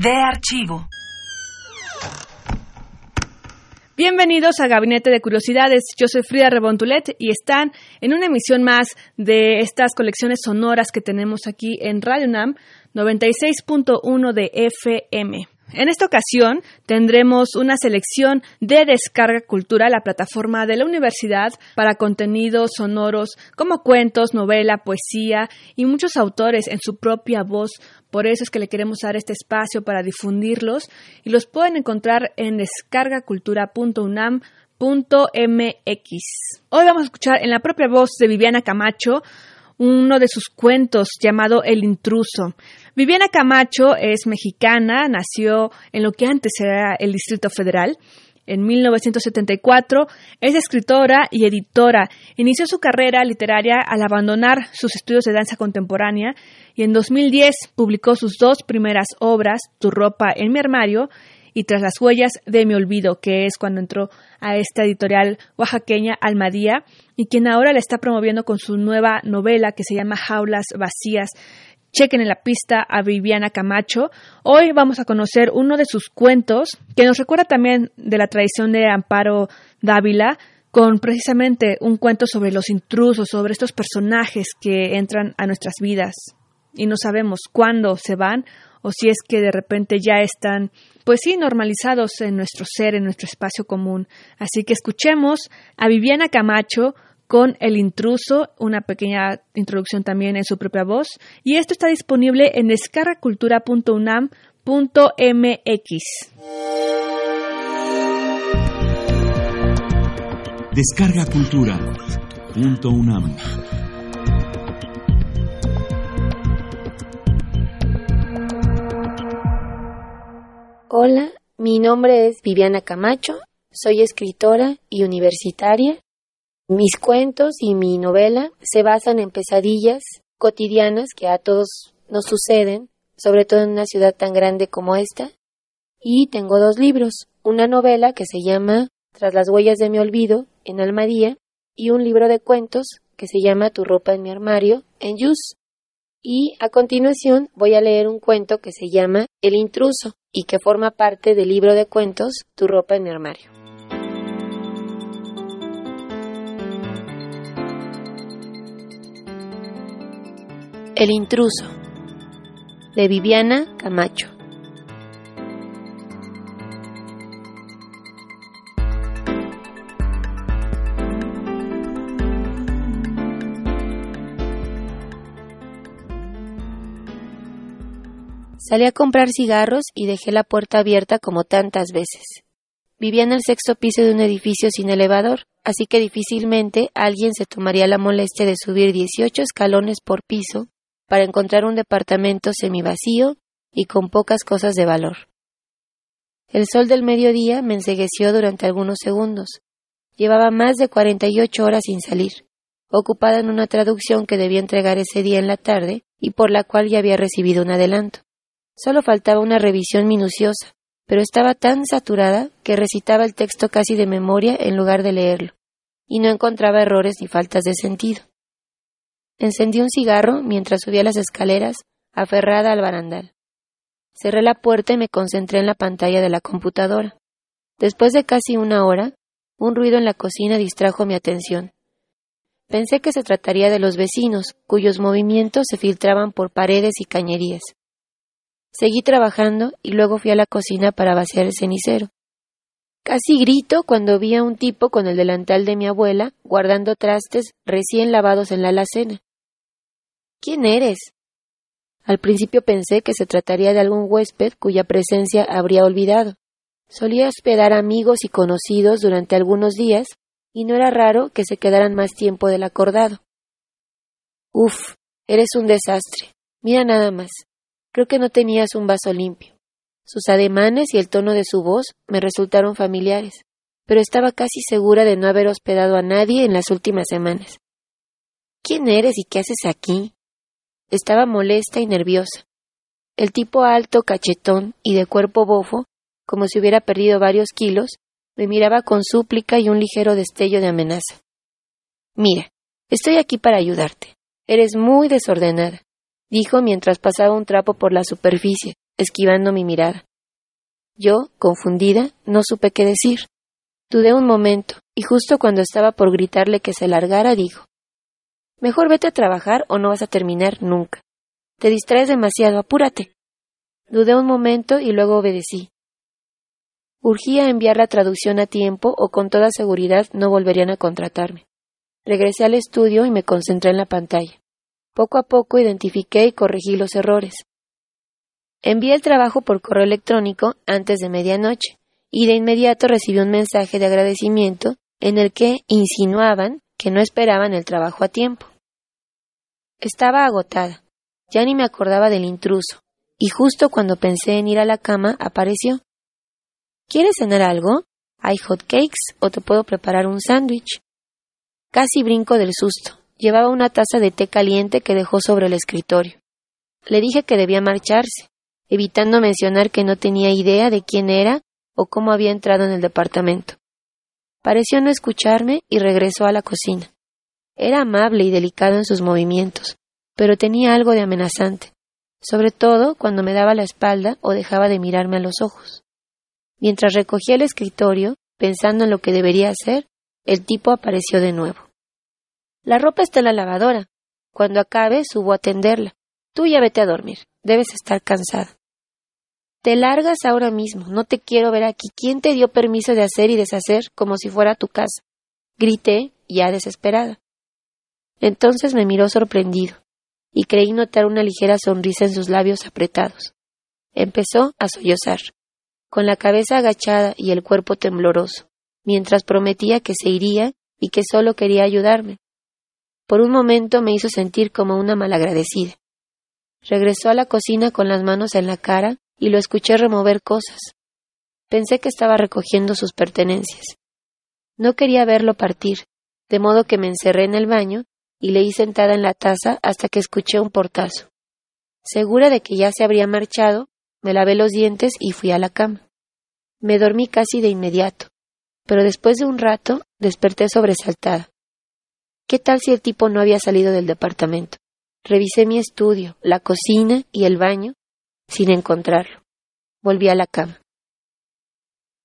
De archivo. Bienvenidos a Gabinete de Curiosidades. Yo soy Frida Rebontulet y están en una emisión más de estas colecciones sonoras que tenemos aquí en Radio NAM 96.1 de FM. En esta ocasión tendremos una selección de Descarga Cultura, la plataforma de la universidad para contenidos sonoros como cuentos, novela, poesía y muchos autores en su propia voz. Por eso es que le queremos dar este espacio para difundirlos y los pueden encontrar en descargacultura.unam.mx. Hoy vamos a escuchar en la propia voz de Viviana Camacho uno de sus cuentos llamado El intruso. Viviana Camacho es mexicana, nació en lo que antes era el Distrito Federal. En 1974 es escritora y editora. Inició su carrera literaria al abandonar sus estudios de danza contemporánea y en 2010 publicó sus dos primeras obras, Tu ropa en mi armario y Tras las huellas de mi olvido, que es cuando entró a esta editorial oaxaqueña Almadía y quien ahora la está promoviendo con su nueva novela que se llama Jaulas Vacías. Chequen en la pista a Viviana Camacho. Hoy vamos a conocer uno de sus cuentos que nos recuerda también de la tradición de Amparo Dávila, con precisamente un cuento sobre los intrusos, sobre estos personajes que entran a nuestras vidas y no sabemos cuándo se van o si es que de repente ya están, pues sí, normalizados en nuestro ser, en nuestro espacio común. Así que escuchemos a Viviana Camacho con El intruso, una pequeña introducción también en su propia voz, y esto está disponible en descargacultura.unam.mx. Descarga Cultura. Punto UNAM. Hola, mi nombre es Viviana Camacho, soy escritora y universitaria. Mis cuentos y mi novela se basan en pesadillas cotidianas que a todos nos suceden, sobre todo en una ciudad tan grande como esta. Y tengo dos libros, una novela que se llama Tras las huellas de mi olvido en Almadía y un libro de cuentos que se llama Tu ropa en mi armario en Yus. Y a continuación voy a leer un cuento que se llama El intruso y que forma parte del libro de cuentos Tu ropa en mi armario. El intruso de Viviana Camacho. Salí a comprar cigarros y dejé la puerta abierta como tantas veces. Vivía en el sexto piso de un edificio sin elevador, así que difícilmente alguien se tomaría la molestia de subir 18 escalones por piso para encontrar un departamento semivacío y con pocas cosas de valor. El sol del mediodía me ensegueció durante algunos segundos. Llevaba más de 48 horas sin salir, ocupada en una traducción que debía entregar ese día en la tarde y por la cual ya había recibido un adelanto. Solo faltaba una revisión minuciosa, pero estaba tan saturada que recitaba el texto casi de memoria en lugar de leerlo, y no encontraba errores ni faltas de sentido. Encendí un cigarro mientras subía las escaleras, aferrada al barandal. Cerré la puerta y me concentré en la pantalla de la computadora. Después de casi una hora, un ruido en la cocina distrajo mi atención. Pensé que se trataría de los vecinos, cuyos movimientos se filtraban por paredes y cañerías. Seguí trabajando y luego fui a la cocina para vaciar el cenicero. Casi grito cuando vi a un tipo con el delantal de mi abuela guardando trastes recién lavados en la alacena. ¿Quién eres? Al principio pensé que se trataría de algún huésped cuya presencia habría olvidado. Solía hospedar amigos y conocidos durante algunos días, y no era raro que se quedaran más tiempo del acordado. Uf, eres un desastre. Mira nada más. Creo que no tenías un vaso limpio. Sus ademanes y el tono de su voz me resultaron familiares, pero estaba casi segura de no haber hospedado a nadie en las últimas semanas. ¿Quién eres y qué haces aquí? Estaba molesta y nerviosa. El tipo alto, cachetón y de cuerpo bofo, como si hubiera perdido varios kilos, me miraba con súplica y un ligero destello de amenaza. Mira, estoy aquí para ayudarte. Eres muy desordenada, dijo mientras pasaba un trapo por la superficie, esquivando mi mirada. Yo, confundida, no supe qué decir. Dudé un momento, y justo cuando estaba por gritarle que se largara, dijo Mejor vete a trabajar o no vas a terminar nunca. Te distraes demasiado, apúrate. Dudé un momento y luego obedecí. Urgía enviar la traducción a tiempo o con toda seguridad no volverían a contratarme. Regresé al estudio y me concentré en la pantalla. Poco a poco identifiqué y corregí los errores. Envié el trabajo por correo electrónico antes de medianoche y de inmediato recibí un mensaje de agradecimiento en el que insinuaban que no esperaban el trabajo a tiempo. Estaba agotada, ya ni me acordaba del intruso, y justo cuando pensé en ir a la cama apareció. ¿Quieres cenar algo? ¿Hay hot cakes o te puedo preparar un sándwich? Casi brinco del susto. Llevaba una taza de té caliente que dejó sobre el escritorio. Le dije que debía marcharse, evitando mencionar que no tenía idea de quién era o cómo había entrado en el departamento. Pareció no escucharme y regresó a la cocina. Era amable y delicado en sus movimientos, pero tenía algo de amenazante, sobre todo cuando me daba la espalda o dejaba de mirarme a los ojos. Mientras recogía el escritorio, pensando en lo que debería hacer, el tipo apareció de nuevo. La ropa está en la lavadora. Cuando acabe, subo a tenderla. Tú ya vete a dormir. Debes estar cansada. Te largas ahora mismo. No te quiero ver aquí. ¿Quién te dio permiso de hacer y deshacer como si fuera tu casa? Grité, ya desesperada. Entonces me miró sorprendido, y creí notar una ligera sonrisa en sus labios apretados. Empezó a sollozar con la cabeza agachada y el cuerpo tembloroso, mientras prometía que se iría y que solo quería ayudarme. Por un momento me hizo sentir como una malagradecida. Regresó a la cocina con las manos en la cara y lo escuché remover cosas. Pensé que estaba recogiendo sus pertenencias. No quería verlo partir, de modo que me encerré en el baño y leí sentada en la taza hasta que escuché un portazo. Segura de que ya se habría marchado, me lavé los dientes y fui a la cama. Me dormí casi de inmediato, pero después de un rato desperté sobresaltada. ¿Qué tal si el tipo no había salido del departamento? Revisé mi estudio, la cocina y el baño, sin encontrarlo. Volví a la cama.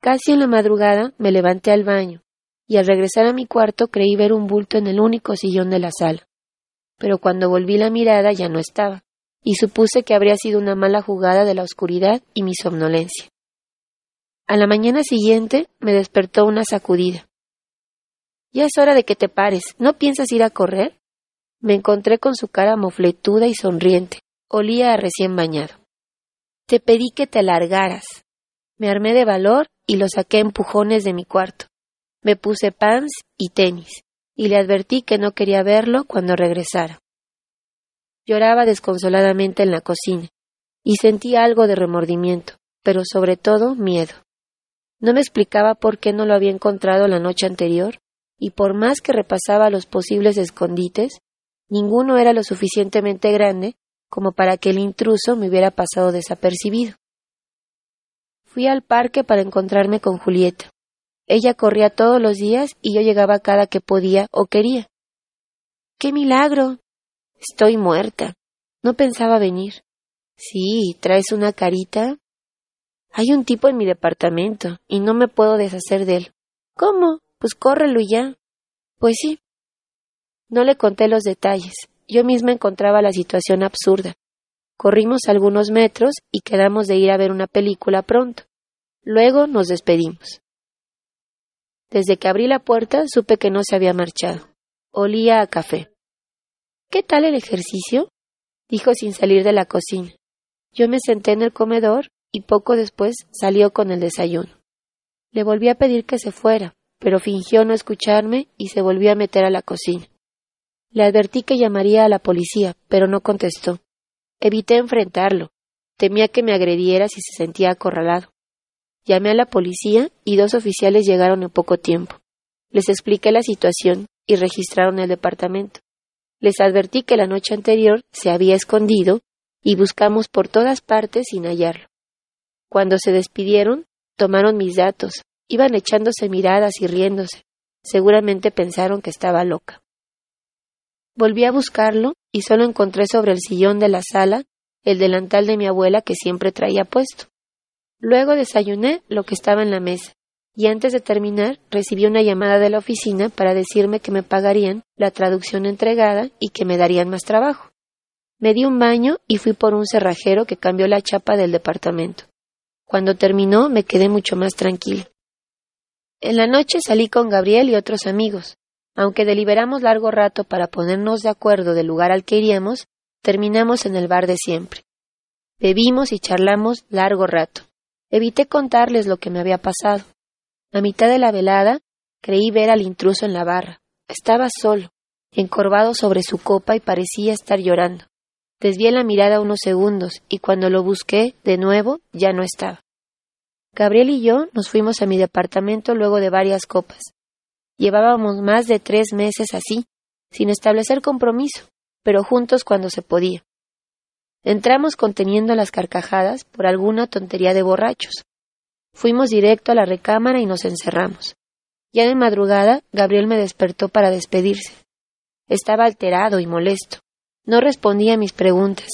Casi en la madrugada me levanté al baño, y al regresar a mi cuarto creí ver un bulto en el único sillón de la sala. Pero cuando volví la mirada ya no estaba y supuse que habría sido una mala jugada de la oscuridad y mi somnolencia. A la mañana siguiente me despertó una sacudida. Ya es hora de que te pares. ¿No piensas ir a correr? Me encontré con su cara mofletuda y sonriente. Olía a recién bañado. Te pedí que te largaras. Me armé de valor y lo saqué a empujones de mi cuarto. Me puse pants y tenis, y le advertí que no quería verlo cuando regresara. Lloraba desconsoladamente en la cocina, y sentí algo de remordimiento, pero sobre todo miedo. No me explicaba por qué no lo había encontrado la noche anterior, y por más que repasaba los posibles escondites, ninguno era lo suficientemente grande como para que el intruso me hubiera pasado desapercibido. Fui al parque para encontrarme con Julieta. Ella corría todos los días y yo llegaba cada que podía o quería. ¡Qué milagro! Estoy muerta. No pensaba venir. Sí, traes una carita. Hay un tipo en mi departamento y no me puedo deshacer de él. ¿Cómo? Pues córrelo ya. Pues sí. No le conté los detalles. Yo misma encontraba la situación absurda. Corrimos algunos metros y quedamos de ir a ver una película pronto. Luego nos despedimos. Desde que abrí la puerta supe que no se había marchado. Olía a café. ¿Qué tal el ejercicio? dijo sin salir de la cocina. Yo me senté en el comedor y poco después salió con el desayuno. Le volví a pedir que se fuera, pero fingió no escucharme y se volvió a meter a la cocina. Le advertí que llamaría a la policía, pero no contestó. Evité enfrentarlo. Temía que me agrediera si se sentía acorralado. Llamé a la policía y dos oficiales llegaron en poco tiempo. Les expliqué la situación y registraron el departamento. Les advertí que la noche anterior se había escondido y buscamos por todas partes sin hallarlo. Cuando se despidieron, tomaron mis datos, iban echándose miradas y riéndose. Seguramente pensaron que estaba loca. Volví a buscarlo y solo encontré sobre el sillón de la sala el delantal de mi abuela que siempre traía puesto. Luego desayuné lo que estaba en la mesa, y antes de terminar recibí una llamada de la oficina para decirme que me pagarían la traducción entregada y que me darían más trabajo. Me di un baño y fui por un cerrajero que cambió la chapa del departamento. Cuando terminó me quedé mucho más tranquilo. En la noche salí con Gabriel y otros amigos. Aunque deliberamos largo rato para ponernos de acuerdo del lugar al que iríamos, terminamos en el bar de siempre. Bebimos y charlamos largo rato. Evité contarles lo que me había pasado. A mitad de la velada creí ver al intruso en la barra. Estaba solo, encorvado sobre su copa y parecía estar llorando. Desvié la mirada unos segundos y cuando lo busqué de nuevo ya no estaba. Gabriel y yo nos fuimos a mi departamento luego de varias copas. Llevábamos más de tres meses así, sin establecer compromiso, pero juntos cuando se podía. Entramos conteniendo las carcajadas por alguna tontería de borrachos. Fuimos directo a la recámara y nos encerramos. Ya de madrugada, Gabriel me despertó para despedirse. Estaba alterado y molesto. No respondía a mis preguntas,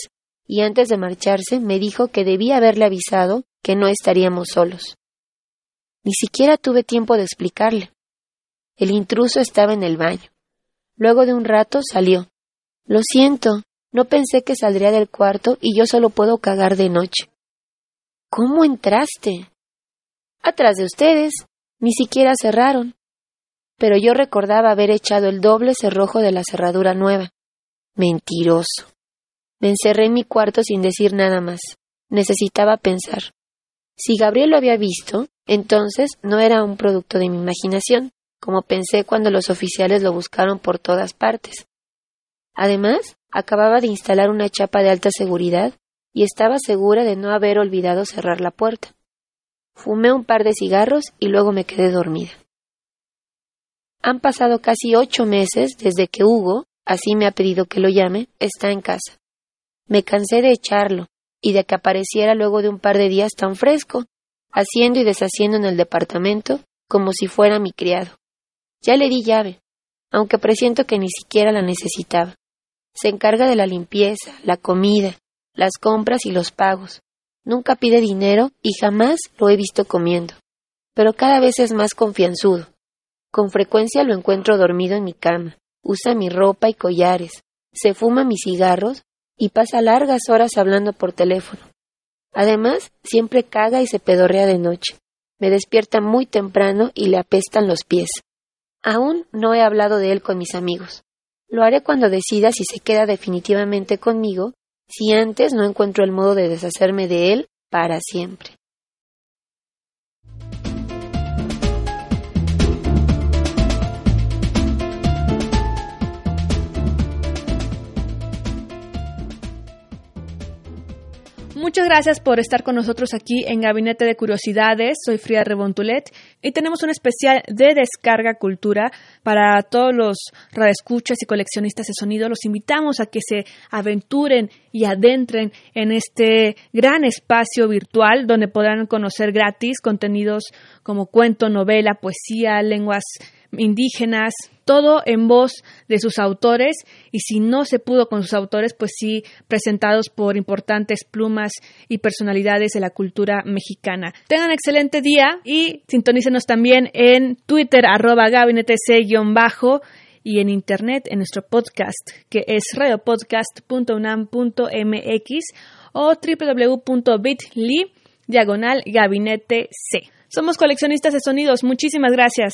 y antes de marcharse me dijo que debía haberle avisado que no estaríamos solos. Ni siquiera tuve tiempo de explicarle. El intruso estaba en el baño. Luego de un rato salió. Lo siento, no pensé que saldría del cuarto y yo solo puedo cagar de noche. ¿Cómo entraste? Atrás de ustedes. Ni siquiera cerraron. Pero yo recordaba haber echado el doble cerrojo de la cerradura nueva. Mentiroso. Me encerré en mi cuarto sin decir nada más. Necesitaba pensar. Si Gabriel lo había visto, entonces no era un producto de mi imaginación, como pensé cuando los oficiales lo buscaron por todas partes. Además, Acababa de instalar una chapa de alta seguridad y estaba segura de no haber olvidado cerrar la puerta. Fumé un par de cigarros y luego me quedé dormida. Han pasado casi ocho meses desde que Hugo, así me ha pedido que lo llame, está en casa. Me cansé de echarlo y de que apareciera luego de un par de días tan fresco, haciendo y deshaciendo en el departamento como si fuera mi criado. Ya le di llave, aunque presiento que ni siquiera la necesitaba. Se encarga de la limpieza, la comida, las compras y los pagos. Nunca pide dinero y jamás lo he visto comiendo. Pero cada vez es más confianzudo. Con frecuencia lo encuentro dormido en mi cama. Usa mi ropa y collares. Se fuma mis cigarros y pasa largas horas hablando por teléfono. Además, siempre caga y se pedorrea de noche. Me despierta muy temprano y le apestan los pies. Aún no he hablado de él con mis amigos. Lo haré cuando decida si se queda definitivamente conmigo, si antes no encuentro el modo de deshacerme de él para siempre. Muchas gracias por estar con nosotros aquí en Gabinete de Curiosidades. Soy Frida Rebontulet y tenemos un especial de descarga cultura para todos los radioescuchas y coleccionistas de sonido. Los invitamos a que se aventuren y adentren en este gran espacio virtual donde podrán conocer gratis contenidos como cuento, novela, poesía, lenguas indígenas, todo en voz de sus autores y si no se pudo con sus autores, pues sí presentados por importantes plumas y personalidades de la cultura mexicana. Tengan excelente día y sintonícenos también en Twitter arroba gabinete bajo y en internet en nuestro podcast que es radiopodcast.unam.mx o www.bit.ly diagonal gabinete C. Somos coleccionistas de sonidos. Muchísimas gracias.